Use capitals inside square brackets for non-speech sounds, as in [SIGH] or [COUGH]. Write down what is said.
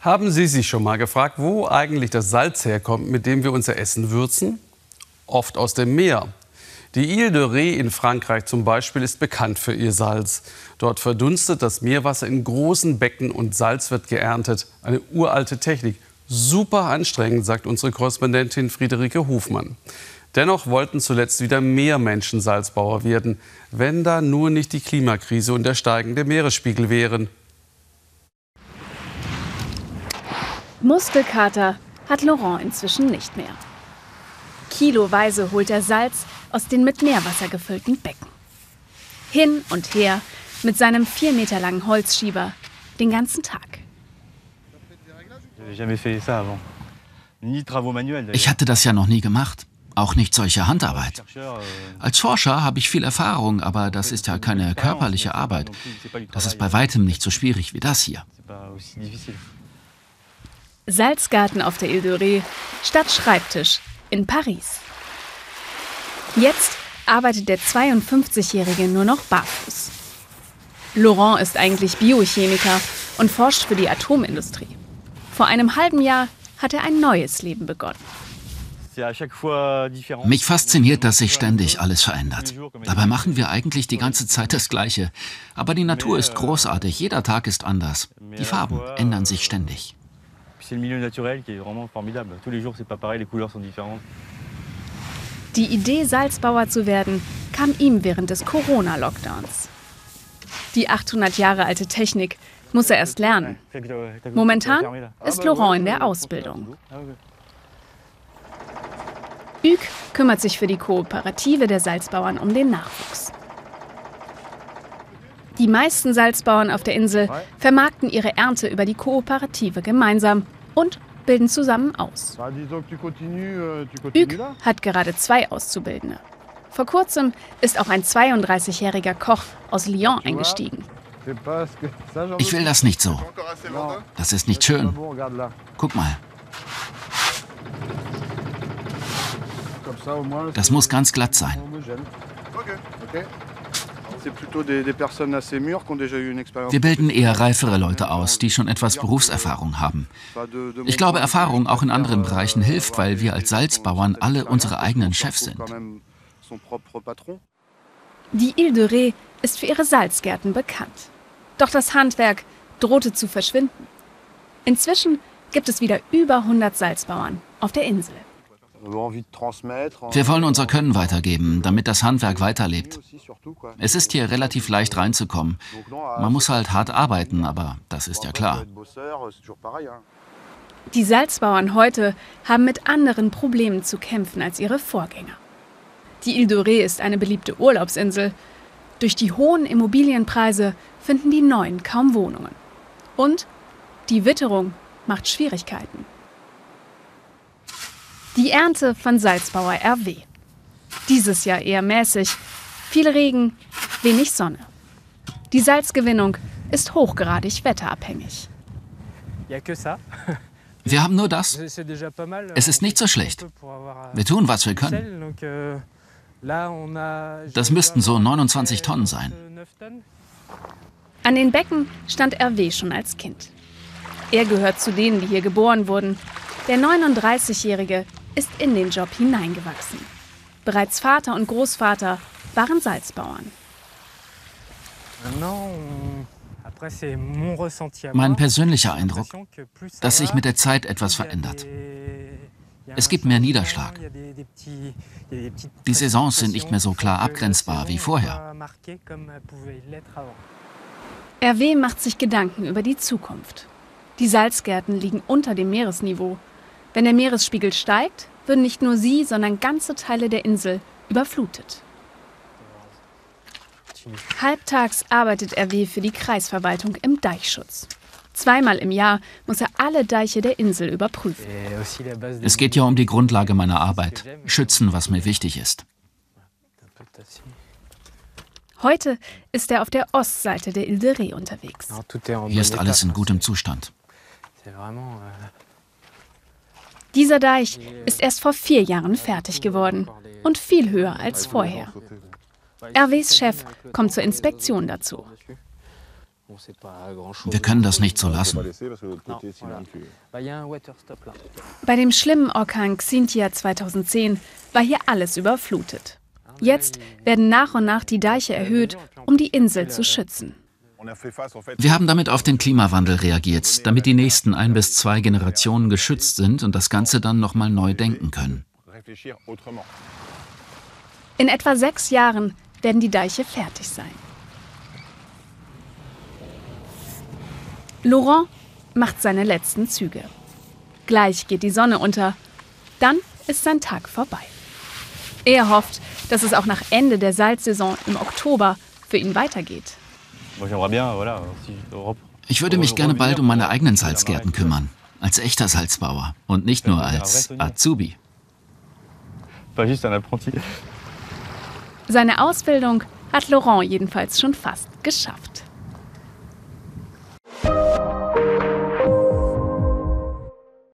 Haben Sie sich schon mal gefragt, wo eigentlich das Salz herkommt, mit dem wir unser Essen würzen? Oft aus dem Meer. Die Ile de Ré in Frankreich zum Beispiel ist bekannt für ihr Salz. Dort verdunstet das Meerwasser in großen Becken und Salz wird geerntet. Eine uralte Technik. Super anstrengend, sagt unsere Korrespondentin Friederike Hofmann. Dennoch wollten zuletzt wieder mehr Menschen Salzbauer werden, wenn da nur nicht die Klimakrise und der steigende Meeresspiegel wären. Muskelkater hat Laurent inzwischen nicht mehr. Kiloweise holt er Salz aus den mit Meerwasser gefüllten Becken. Hin und her mit seinem vier Meter langen Holzschieber den ganzen Tag. Ich hatte das ja noch nie gemacht. Auch nicht solche Handarbeit. Als Forscher habe ich viel Erfahrung, aber das ist ja keine körperliche Arbeit. Das ist bei weitem nicht so schwierig wie das hier. Salzgarten auf der Ile de Ré statt Schreibtisch in Paris. Jetzt arbeitet der 52-Jährige nur noch barfuß. Laurent ist eigentlich Biochemiker und forscht für die Atomindustrie. Vor einem halben Jahr hat er ein neues Leben begonnen. Mich fasziniert, dass sich ständig alles verändert. Dabei machen wir eigentlich die ganze Zeit das Gleiche. Aber die Natur ist großartig, jeder Tag ist anders. Die Farben ändern sich ständig. Die Idee, Salzbauer zu werden, kam ihm während des Corona-Lockdowns. Die 800 Jahre alte Technik muss er erst lernen. Momentan ist Laurent in der Ausbildung. Hugues kümmert sich für die Kooperative der Salzbauern um den Nachwuchs. Die meisten Salzbauern auf der Insel vermarkten ihre Ernte über die Kooperative gemeinsam und bilden zusammen aus. Hugues hat gerade zwei Auszubildende. Vor kurzem ist auch ein 32-jähriger Koch aus Lyon eingestiegen. Ich will das nicht so. Das ist nicht schön. Guck mal. Das muss ganz glatt sein. Wir bilden eher reifere Leute aus, die schon etwas Berufserfahrung haben. Ich glaube, Erfahrung auch in anderen Bereichen hilft, weil wir als Salzbauern alle unsere eigenen Chefs sind. Die Ile de Ré ist für ihre Salzgärten bekannt. Doch das Handwerk drohte zu verschwinden. Inzwischen gibt es wieder über 100 Salzbauern auf der Insel. Wir wollen unser Können weitergeben, damit das Handwerk weiterlebt. Es ist hier relativ leicht reinzukommen. Man muss halt hart arbeiten, aber das ist ja klar. Die Salzbauern heute haben mit anderen Problemen zu kämpfen als ihre Vorgänger. Die Ile de Ré ist eine beliebte Urlaubsinsel. Durch die hohen Immobilienpreise finden die Neuen kaum Wohnungen. Und die Witterung macht Schwierigkeiten. Die Ernte von Salzbauer RW. Dieses Jahr eher mäßig. Viel Regen, wenig Sonne. Die Salzgewinnung ist hochgradig wetterabhängig. [LAUGHS] Wir haben nur das. Es ist nicht so schlecht. Wir tun, was wir können. Das müssten so 29 Tonnen sein. An den Becken stand RW schon als Kind. Er gehört zu denen, die hier geboren wurden. Der 39-Jährige ist in den Job hineingewachsen. Bereits Vater und Großvater waren Salzbauern. Mein persönlicher Eindruck, dass sich mit der Zeit etwas verändert. Es gibt mehr Niederschlag. Die Saisons sind nicht mehr so klar abgrenzbar wie vorher. RW macht sich Gedanken über die Zukunft. Die Salzgärten liegen unter dem Meeresniveau. Wenn der Meeresspiegel steigt, würden nicht nur sie, sondern ganze Teile der Insel überflutet. Halbtags arbeitet RW für die Kreisverwaltung im Deichschutz. Zweimal im Jahr muss er alle Deiche der Insel überprüfen. Es geht ja um die Grundlage meiner Arbeit. Schützen, was mir wichtig ist. Heute ist er auf der Ostseite der Ile de Ré unterwegs. Hier ist alles in gutem Zustand. Dieser Deich ist erst vor vier Jahren fertig geworden und viel höher als vorher. RWs Chef kommt zur Inspektion dazu. Wir können das nicht so lassen. Bei dem schlimmen Orkan Xintia 2010 war hier alles überflutet. Jetzt werden nach und nach die Deiche erhöht, um die Insel zu schützen. Wir haben damit auf den Klimawandel reagiert, damit die nächsten ein bis zwei Generationen geschützt sind und das Ganze dann nochmal neu denken können. In etwa sechs Jahren werden die Deiche fertig sein. Laurent macht seine letzten Züge. Gleich geht die Sonne unter. Dann ist sein Tag vorbei. Er hofft, dass es auch nach Ende der Salzsaison im Oktober für ihn weitergeht. Ich würde mich gerne bald um meine eigenen Salzgärten kümmern. Als echter Salzbauer und nicht nur als Azubi. Seine Ausbildung hat Laurent jedenfalls schon fast geschafft.